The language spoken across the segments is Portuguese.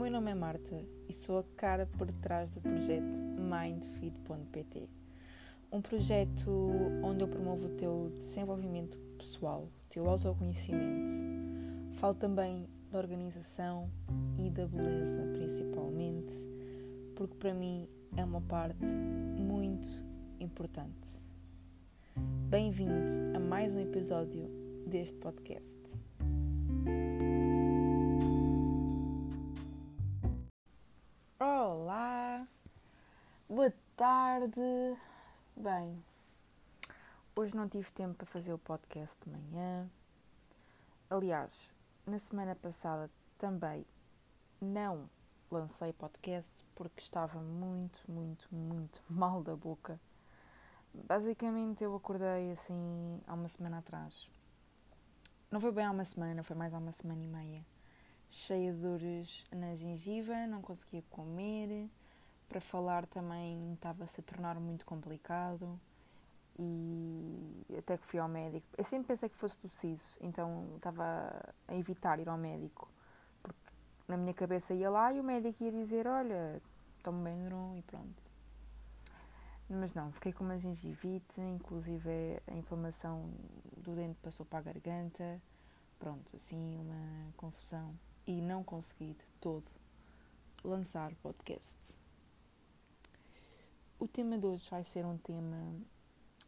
meu nome é Marta e sou a cara por trás do projeto mindfeed.pt, um projeto onde eu promovo o teu desenvolvimento pessoal, o teu autoconhecimento. Falo também da organização e da beleza, principalmente, porque para mim é uma parte muito importante. Bem-vindo a mais um episódio deste podcast. Tarde. Bem, hoje não tive tempo para fazer o podcast de manhã. Aliás, na semana passada também não lancei podcast porque estava muito, muito, muito mal da boca. Basicamente eu acordei assim há uma semana atrás. Não foi bem há uma semana, foi mais há uma semana e meia cheia de dores na gengiva, não conseguia comer. Para falar também estava-se a tornar muito complicado e até que fui ao médico. Eu sempre pensei que fosse do siso, então estava a evitar ir ao médico, porque na minha cabeça ia lá e o médico ia dizer: Olha, tome Benuron e pronto. Mas não, fiquei com uma gengivite, inclusive a inflamação do dente passou para a garganta. Pronto, assim, uma confusão e não consegui de todo lançar podcast. O tema de hoje vai ser um tema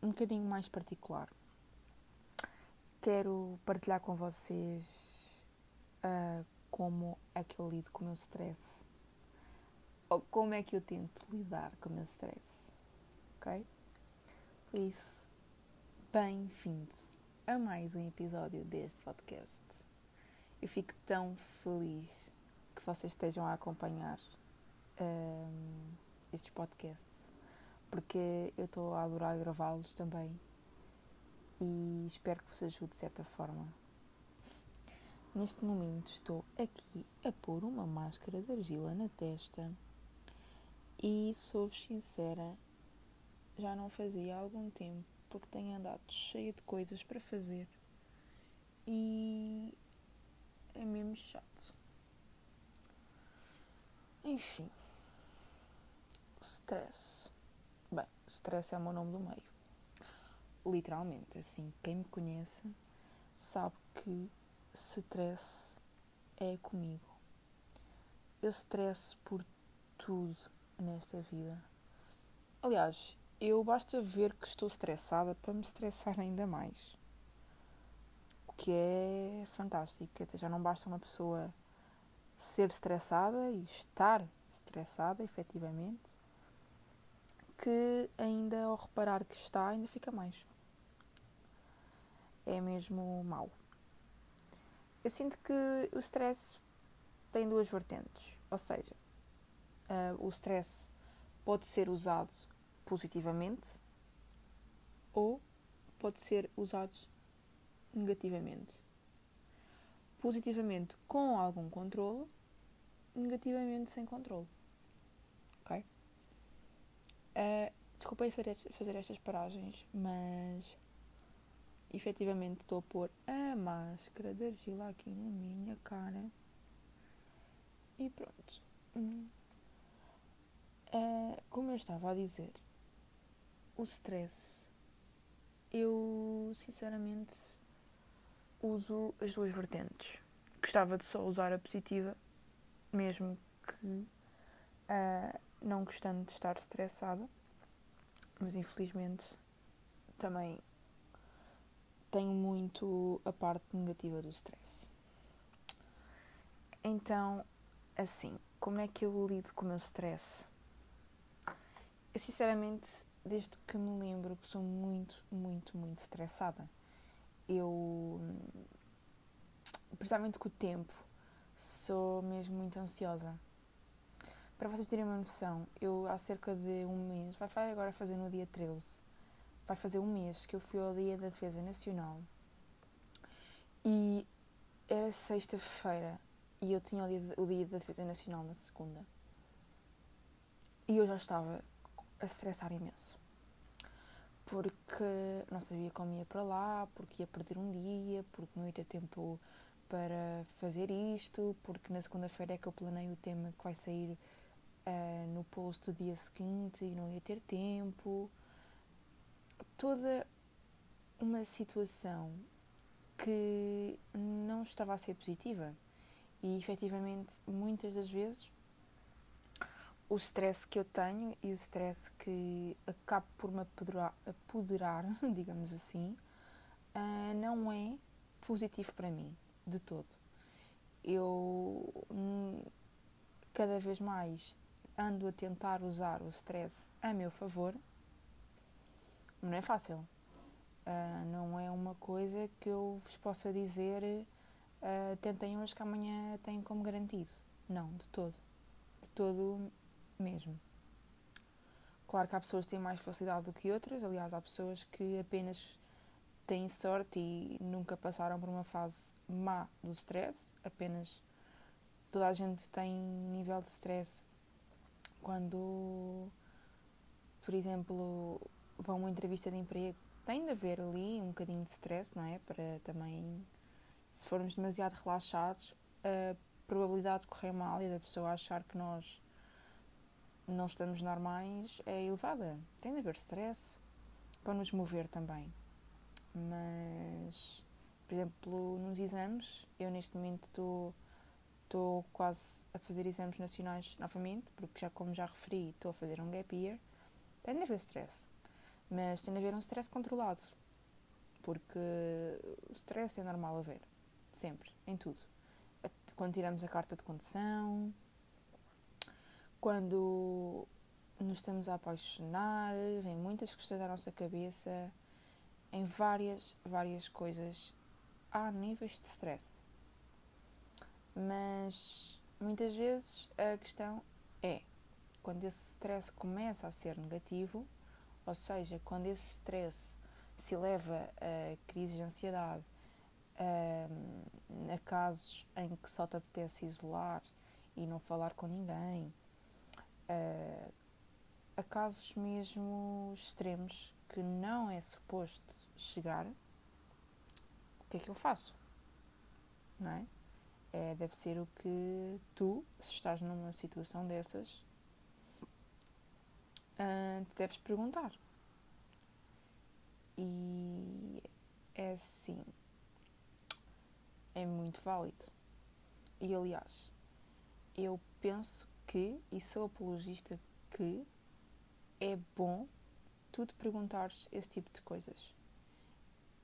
um bocadinho mais particular. Quero partilhar com vocês uh, como é que eu lido com o meu stress ou como é que eu tento lidar com o meu stress. Ok? Por isso, bem-vindos a mais um episódio deste podcast. Eu fico tão feliz que vocês estejam a acompanhar um, estes podcasts, porque eu estou a adorar gravá-los também e espero que vos ajude de certa forma. Neste momento estou aqui a pôr uma máscara de argila na testa e sou sincera, já não fazia há algum tempo porque tenho andado cheia de coisas para fazer e é mesmo chato. Enfim. Stress. Stress é o meu nome do meio. Literalmente, assim, quem me conhece sabe que stress é comigo. Eu estresso por tudo nesta vida. Aliás, eu basta ver que estou estressada para me estressar ainda mais que é fantástico. Quer dizer, já não basta uma pessoa ser estressada e estar estressada, efetivamente, que ainda ao reparar que está, ainda fica mais. É mesmo mau. Eu sinto que o stress tem duas vertentes, ou seja, uh, o stress pode ser usado positivamente ou pode ser usado negativamente. Positivamente com algum controle, negativamente sem controle. Uh, desculpem fazer estas paragens, mas efetivamente estou a pôr a máscara de argila aqui na minha cara. E pronto. Uh, como eu estava a dizer, o stress, eu sinceramente uso as duas vertentes. Gostava de só usar a positiva, mesmo que uh, não gostando de estar estressada, mas infelizmente também tenho muito a parte negativa do stress. Então, assim, como é que eu lido com o meu stress? Eu sinceramente, desde que me lembro que sou muito, muito, muito estressada eu, principalmente com o tempo, sou mesmo muito ansiosa. Para vocês terem uma noção, eu há cerca de um mês, vai agora fazer no dia 13, vai fazer um mês que eu fui ao Dia da Defesa Nacional e era sexta-feira e eu tinha o dia, o dia da Defesa Nacional na segunda. E eu já estava a estressar imenso porque não sabia como ia para lá, porque ia perder um dia, porque não ia ter tempo para fazer isto, porque na segunda-feira é que eu planeio o tema que vai sair uh, no post do dia seguinte e não ia ter tempo. Toda uma situação que não estava a ser positiva. E efetivamente, muitas das vezes, o stress que eu tenho e o stress que acabo por me apoderar, apoderar digamos assim, uh, não é positivo para mim, de todo. Eu cada vez mais ando a tentar usar o stress a meu favor, não é fácil. Uh, não é uma coisa que eu vos possa dizer uh, tentem hoje que amanhã têm como garantido. Não, de todo. De todo mesmo. Claro que há pessoas que têm mais facilidade do que outras, aliás, há pessoas que apenas têm sorte e nunca passaram por uma fase má do stress, apenas toda a gente tem nível de stress quando, por exemplo, vão a uma entrevista de emprego, tem de haver ali um bocadinho de stress, não é? Para também, se formos demasiado relaxados, a probabilidade de correr mal e da pessoa achar que nós não estamos normais é elevada. Tem de haver stress para nos mover também. Mas, por exemplo, nos exames, eu neste momento estou estou quase a fazer exames nacionais novamente, porque já como já referi, estou a fazer um gap year. Tem de haver stress, mas tem de haver um stress controlado, porque o stress é normal haver, sempre, em tudo. Quando tiramos a carta de condução, quando nos estamos a apaixonar, vem muitas questões à nossa cabeça, em várias, várias coisas há níveis de stress. Mas muitas vezes a questão é quando esse stress começa a ser negativo, ou seja, quando esse stress se leva a crises de ansiedade, a, a casos em que só te apetece isolar e não falar com ninguém, a, a casos mesmo extremos que não é suposto chegar, o que é que eu faço? Não é? É deve ser o que tu, se estás numa situação dessas, uh, te deves perguntar. E é assim, é muito válido. E aliás, eu penso que, e sou apologista que, é bom tu te perguntares esse tipo de coisas.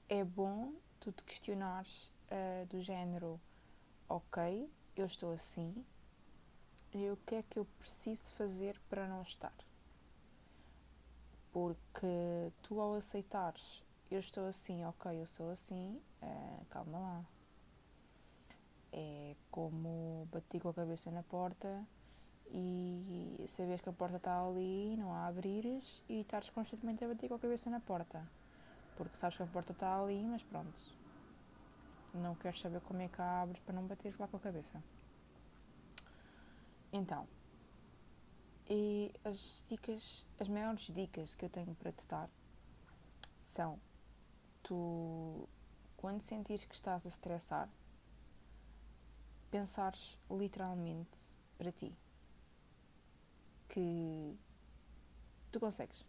É bom tu te questionares uh, do género, ok, eu estou assim, e o que é que eu preciso fazer para não estar? Porque tu ao aceitares, eu estou assim, ok, eu sou assim, uh, calma lá. É como bater com a cabeça na porta e saber que a porta está ali, não a abrires e estares constantemente a bater com a cabeça na porta. Porque sabes que a porta está ali, mas pronto. Não queres saber como é que a abres para não bateres lá com a cabeça. Então, e as dicas, as maiores dicas que eu tenho para te dar são tu quando sentires que estás a estressar, pensares literalmente para ti que tu consegues.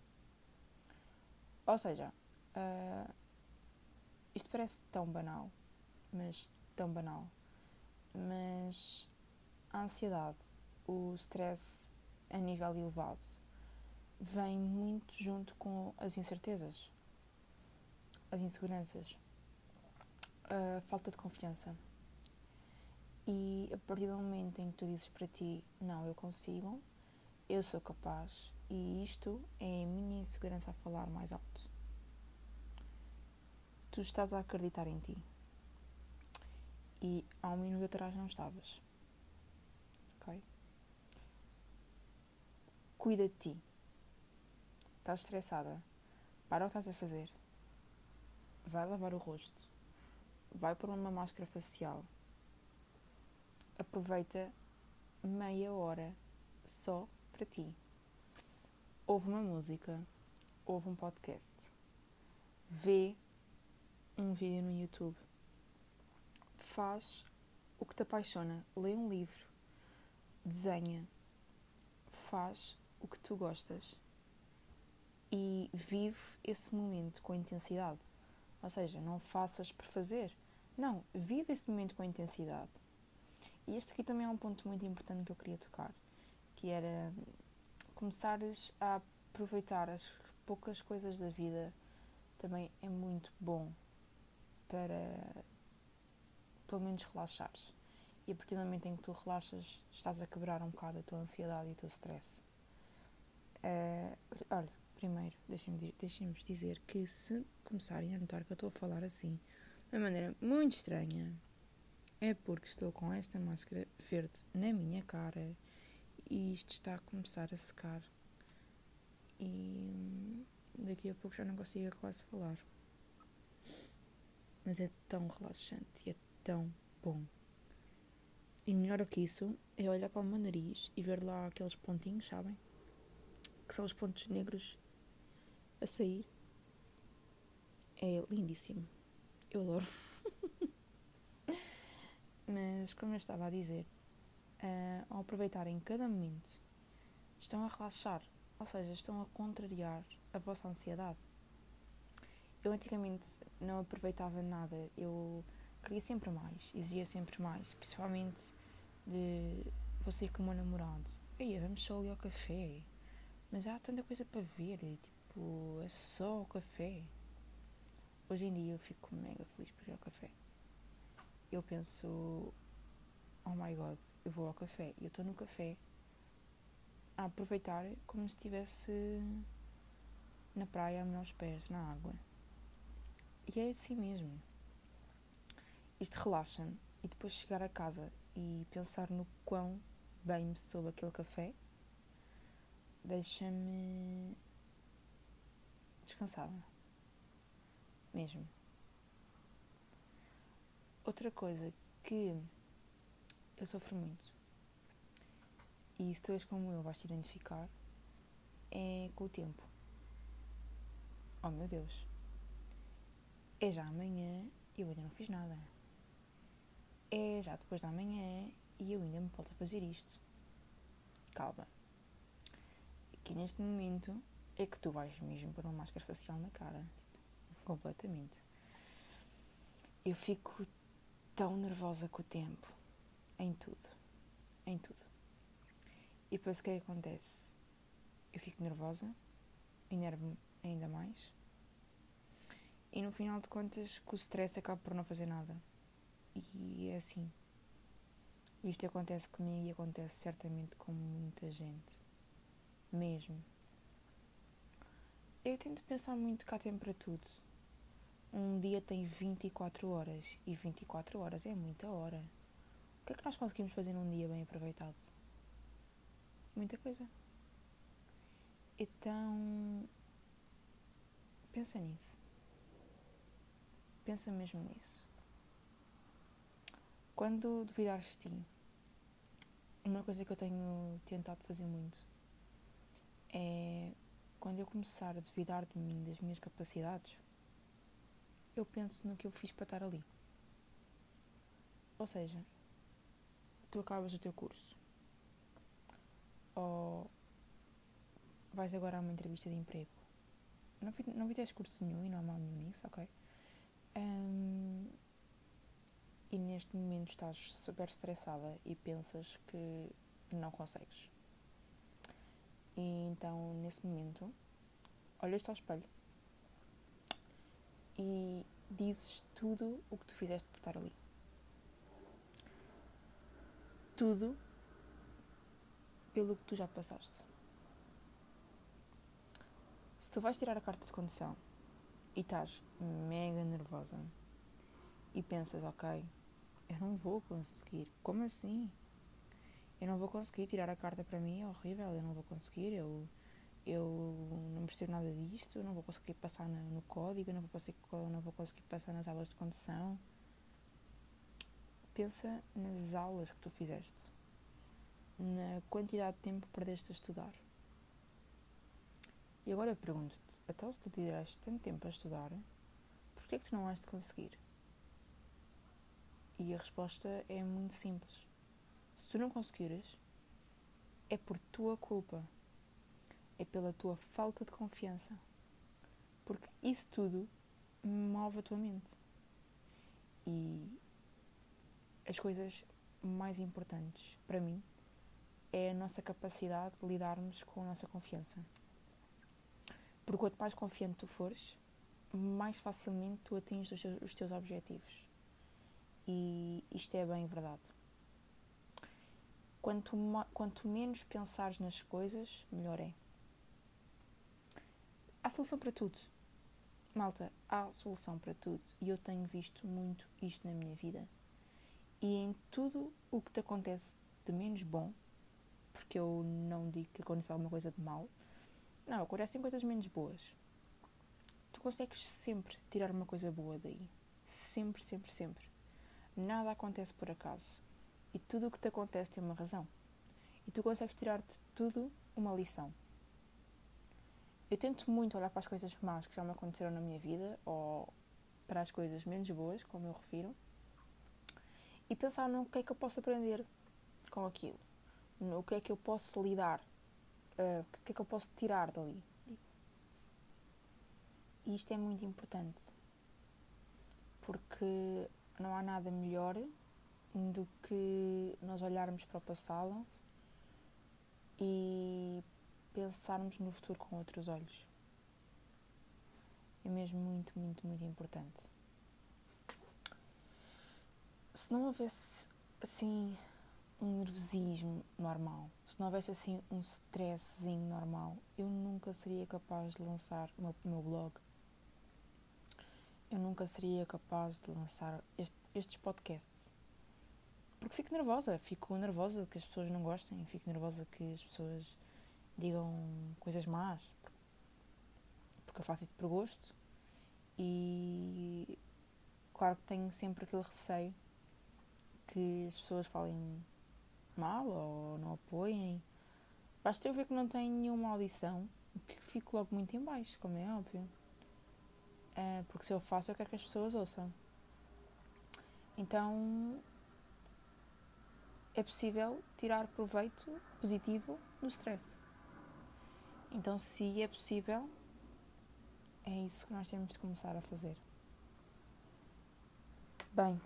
Ou seja, uh, isto parece tão banal, mas tão banal. Mas a ansiedade, o stress a nível elevado, vem muito junto com as incertezas, as inseguranças, a falta de confiança. E a partir do momento em que tu dizes para ti, não, eu consigo, eu sou capaz e isto é a minha insegurança a falar mais alto. Tu estás a acreditar em ti. E há um minuto atrás não estavas. Ok? Cuida de ti. Estás estressada. Para o que estás a fazer. Vai lavar o rosto. Vai pôr uma máscara facial. Aproveita meia hora só para ti. Ouve uma música, ouve um podcast, vê um vídeo no YouTube, faz o que te apaixona, lê um livro, desenha, faz o que tu gostas e vive esse momento com intensidade. Ou seja, não faças por fazer. Não, vive esse momento com intensidade. E este aqui também é um ponto muito importante que eu queria tocar, que era começares a aproveitar as poucas coisas da vida também é muito bom para pelo menos relaxares. E a partir do momento em que tu relaxas, estás a quebrar um bocado a tua ansiedade e o teu stress. Uh, olha, primeiro, deixem-me deixem dizer que se começarem a notar que eu estou a falar assim, de uma maneira muito estranha, é porque estou com esta máscara verde na minha cara e isto está a começar a secar. E daqui a pouco já não consigo quase falar. Mas é tão relaxante e é tão bom. E melhor do que isso é olhar para o meu nariz e ver lá aqueles pontinhos, sabem? Que são os pontos negros a sair. É lindíssimo. Eu adoro. Mas, como eu estava a dizer, uh, ao aproveitarem cada momento, estão a relaxar, ou seja, estão a contrariar a vossa ansiedade. Eu antigamente não aproveitava nada, eu queria sempre mais, exigia sempre mais, principalmente de você com o meu namorado. Ei, vamos só ali ao café, mas há tanta coisa para ver, tipo, é só o café. Hoje em dia eu fico mega feliz por ir ao café. Eu penso, oh my god, eu vou ao café e eu estou no café a aproveitar como se estivesse na praia a os pés na água. E é assim mesmo. Isto relaxa-me e depois chegar a casa e pensar no quão bem me soube aquele café deixa-me descansada. Mesmo. Outra coisa que eu sofro muito, e se tu és como eu vais te identificar, é com o tempo. Oh meu Deus. É já amanhã e eu ainda não fiz nada. É já depois da manhã e eu ainda me falta fazer isto. Calma. Aqui neste momento é que tu vais mesmo pôr uma máscara facial na cara. Completamente. Eu fico tão nervosa com o tempo. Em tudo. Em tudo. E depois o que é acontece? Eu fico nervosa, enervo-me ainda mais. E no final de contas, com o stress acabo por não fazer nada. E é assim. Isto acontece comigo e acontece certamente com muita gente. Mesmo. Eu tento pensar muito cá tem para tudo. Um dia tem 24 horas e 24 horas é muita hora. O que é que nós conseguimos fazer num dia bem aproveitado? Muita coisa. Então, pensa nisso. Pensa mesmo nisso. Quando duvidares de ti, uma coisa que eu tenho tentado fazer muito é quando eu começar a duvidar de mim, das minhas capacidades, eu penso no que eu fiz para estar ali. Ou seja, tu acabas o teu curso ou vais agora a uma entrevista de emprego. Não, não fizeste curso nenhum e não há mal nenhum nisso, ok? Um, e neste momento estás super estressada e pensas que não consegues. E então, nesse momento, olhas-te ao espelho e dizes tudo o que tu fizeste por estar ali. Tudo pelo que tu já passaste. Se tu vais tirar a carta de condução e estás mega nervosa e pensas, ok, eu não vou conseguir. Como assim? Eu não vou conseguir tirar a carta para mim, é horrível, eu não vou conseguir, eu, eu não percebo nada disto, eu não vou conseguir passar no, código, eu não vou, conseguir, não vou conseguir passar nas aulas de condução. Pensa nas aulas que tu fizeste, na quantidade de tempo que perdeste a estudar. E agora eu pergunto-te, então se tu tiraste tanto tempo a estudar, porquê é que tu não de conseguir? E a resposta é muito simples. Se tu não conseguires, é por tua culpa. É pela tua falta de confiança. Porque isso tudo move a tua mente. E as coisas mais importantes para mim é a nossa capacidade de lidarmos com a nossa confiança. Porque quanto mais confiante tu fores, mais facilmente tu atinges os teus, os teus objetivos. E isto é bem verdade. Quanto, quanto menos pensares nas coisas, melhor é. Há solução para tudo. Malta, há solução para tudo. E eu tenho visto muito isto na minha vida. E em tudo o que te acontece de menos bom, porque eu não digo que acontece alguma coisa de mal, não, acontecem coisas menos boas. Tu consegues sempre tirar uma coisa boa daí. Sempre, sempre, sempre. Nada acontece por acaso. E tudo o que te acontece tem uma razão. E tu consegues tirar de tudo uma lição. Eu tento muito olhar para as coisas más que já me aconteceram na minha vida, ou para as coisas menos boas, como eu refiro, e pensar no que é que eu posso aprender com aquilo, no que é que eu posso lidar, uh, o que é que eu posso tirar dali. E isto é muito importante, porque não há nada melhor do que nós olharmos para o passado e pensarmos no futuro com outros olhos. É mesmo muito, muito, muito importante. Se não houvesse assim um nervosismo normal, se não houvesse assim um stresszinho normal, eu nunca seria capaz de lançar o meu, meu blog. Eu nunca seria capaz de lançar este, estes podcasts. Porque fico nervosa, fico nervosa que as pessoas não gostem, fico nervosa que as pessoas digam coisas más, porque eu faço isto por gosto e claro que tenho sempre aquele receio que as pessoas falem mal ou não apoiem. Basta eu ver que não tem nenhuma audição, que fico logo muito em baixo, como é óbvio. É, porque se eu faço, eu quero que as pessoas ouçam. Então, é possível tirar proveito positivo do stress. Então, se é possível, é isso que nós temos de começar a fazer. Bem,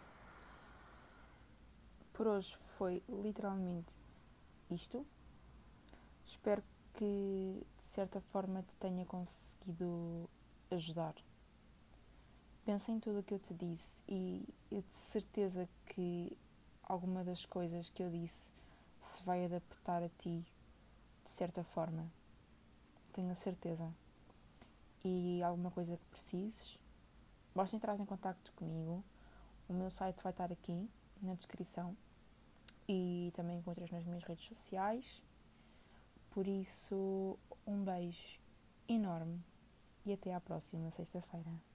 por hoje foi literalmente isto. Espero que de certa forma te tenha conseguido ajudar. Pensa em tudo o que eu te disse e de certeza que alguma das coisas que eu disse se vai adaptar a ti de certa forma tenho a certeza. E alguma coisa que precises, basta entrar em contato comigo. O meu site vai estar aqui na descrição e também encontras nas minhas redes sociais. Por isso, um beijo enorme e até à próxima sexta-feira.